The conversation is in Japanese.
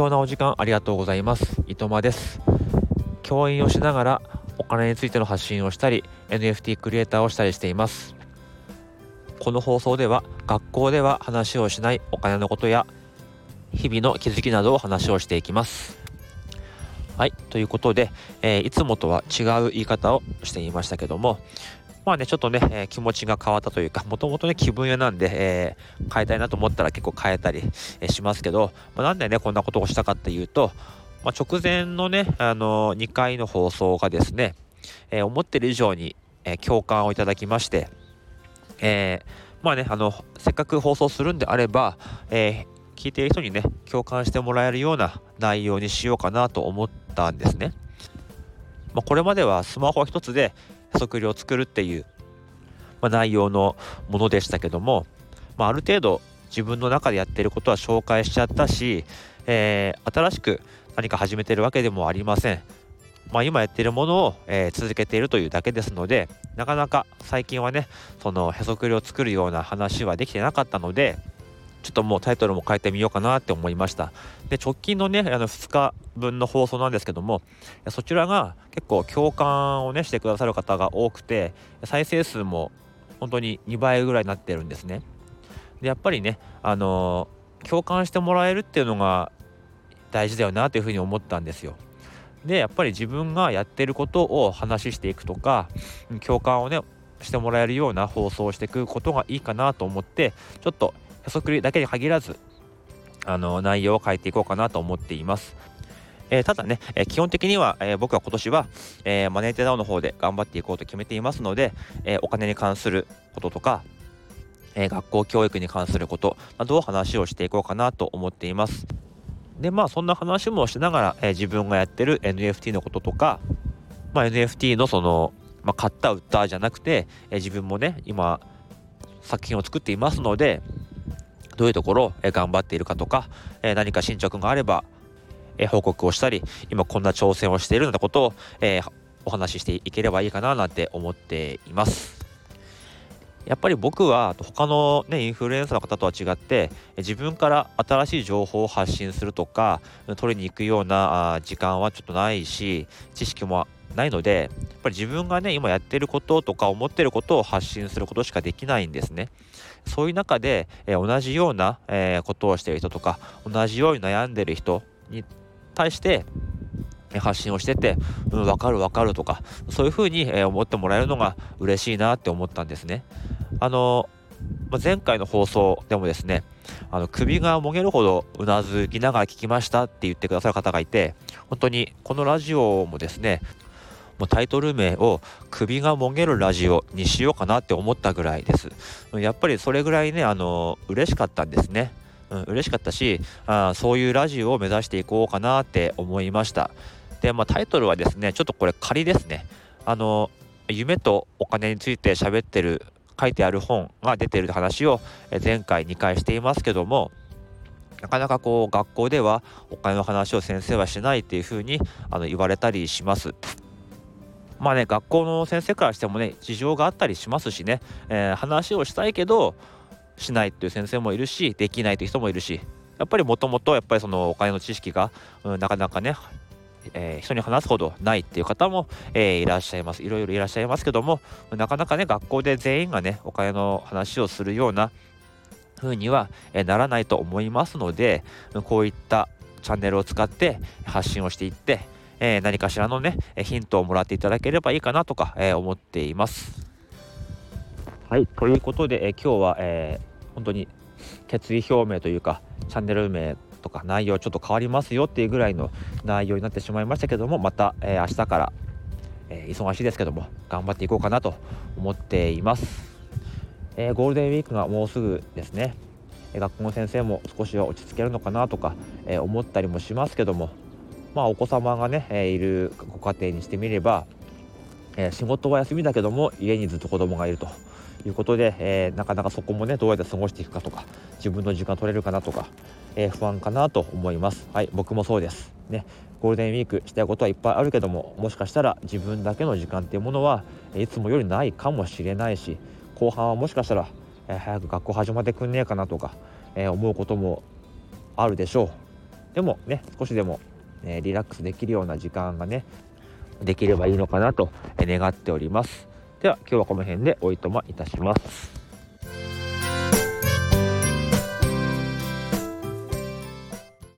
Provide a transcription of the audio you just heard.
貴重なお時間ありがとうございます。伊藤間です。教員をしながらお金についての発信をしたり NFT クリエイターをしたりしています。この放送では学校では話をしないお金のことや日々の気づきなどを話をしていきます。はいということで、えー、いつもとは違う言い方をしていましたけどもまあね、ちょっとね、えー、気持ちが変わったというか、もともとね、気分屋なんで、えー、変えたいなと思ったら結構変えたり、えー、しますけど、まあ、なんでね、こんなことをしたかっていうと、まあ、直前のね、あの2回の放送がですね、え思ってる以上に、え共感をいただきまして、えまあね、あの、せっかく放送するんであれば、え聞いている人にね、共感してもらえるような内容にしようかなと思ったんですね。まあ、これまではスマホ一つでへそくりを作るっていう、まあ、内容のものでしたけども、まあ、ある程度自分の中でやってることは紹介しちゃったし、えー、新しく何か始めてるわけでもありません。まあ、今やってるものを、えー、続けているというだけですのでなかなか最近はねそのへそくりを作るような話はできてなかったのでちょっともうタイトルも変えてみようかなって思いました。で、直近のね、あの2日分の放送なんですけども、そちらが結構共感をね、してくださる方が多くて、再生数も本当に2倍ぐらいになってるんですね。で、やっぱりね、あのー、共感してもらえるっていうのが大事だよなというふうに思ったんですよ。で、やっぱり自分がやってることを話していくとか、共感をね、してもらえるような放送をしていくことがいいかなと思って、ちょっとへそくりだけに限らずあの内容を変えていこうかなと思っています。えー、ただね、えー、基本的には、えー、僕は今年は、えマネーテダウの方で頑張っていこうと決めていますので、えお金に関することとか、え学校教育に関することなどを話をしていこうかなと思っています。でまあそんな話もしながら、え自分がやってる NFT のこととか、まあ、NFT のその、まあ、買った売ったじゃなくて、え自分もね今作品を作っていますので、どういうところを頑張っているかとか、え何か進捗があれば、え報告をしたり、今こんな挑戦をしているようなことを、えお話ししていければいいかななんて思っています。やっぱり僕は他の、ね、インフルエンサーの方とは違って自分から新しい情報を発信するとか取りに行くような時間はちょっとないし知識もないのでっぱり自分がね今やってることとか思ってることを発信することしかできないんですね。そういう中で、えー、同じような、えー、ことをしてる人とか同じように悩んでる人に対して発信をしてて、うん、分かる分かるとかそういうふうに、えー、思ってもらえるのが嬉しいなって思ったんですね。あのま前回の放送でもですねあの首がもげるほどうなずきながら聞きましたって言ってくださる方がいて本当にこのラジオもですねもうタイトル名を首がもげるラジオにしようかなって思ったぐらいです。やっぱりそれぐらいね、あの、嬉しかったんですね。うん、嬉しかったしあ、そういうラジオを目指していこうかなって思いました。で、まあタイトルはですね、ちょっとこれ仮ですね。あの、夢とお金について喋ってる、書いてある本が出てる話を前回2回していますけども、なかなかこう学校ではお金の話を先生はしないっていうふうにあの言われたりします。まあね学校の先生からしてもね事情があったりしますしね、えー、話をしたいけどしないっていう先生もいるしできないという人もいるしやっぱりもともとやっぱりそのお金の知識が、うん、なかなかねえー、人に話すほどないっていう方も、えー、いらっしゃいます。いろいろいらっしゃいますけども、なかなかね、学校で全員がね、お金の話をするような風には、え、ならないと思いますので、こういったチャンネルを使って発信をしていって、えー、何かしらのね、ヒントをもらっていただければいいかなとか、えー、思っています。はい、ということで、えー、今日は、えー、本当に決意表明というか、チャンネル名とか内容ちょっと変わりますよっていうぐらいの内容になってしまいましたけども、また、えー、明日から、えー、忙しいですけども、頑張っていこうかなと思っています。えー、ゴールデンウィークがもうすぐですね。学校の先生も少しは落ち着けるのかなとか、え思ったりもしますけどもまあ、お子様がね、えいるご家庭にしてみれば、え仕事は休みだけども家にずっと子供がいると。いうことで、え、なかなかそこもねどうやって過ごしていくかとか自分の時間取れるかなとか、え、不安かなと思います。はい僕もそうです。ねゴールデンウィークしたいことはいっぱいあるけどももしかしたら自分だけの時間っていうものはいつもよりないかもしれないし後半はもしかしたら、え、早く学校始まってくんねえかなとか、え思うこともあるでしょう。でもね少しでも、え、リラックスできるような時間がねできればいいのかなと願っております。では今日はこの辺でおいとまいたします。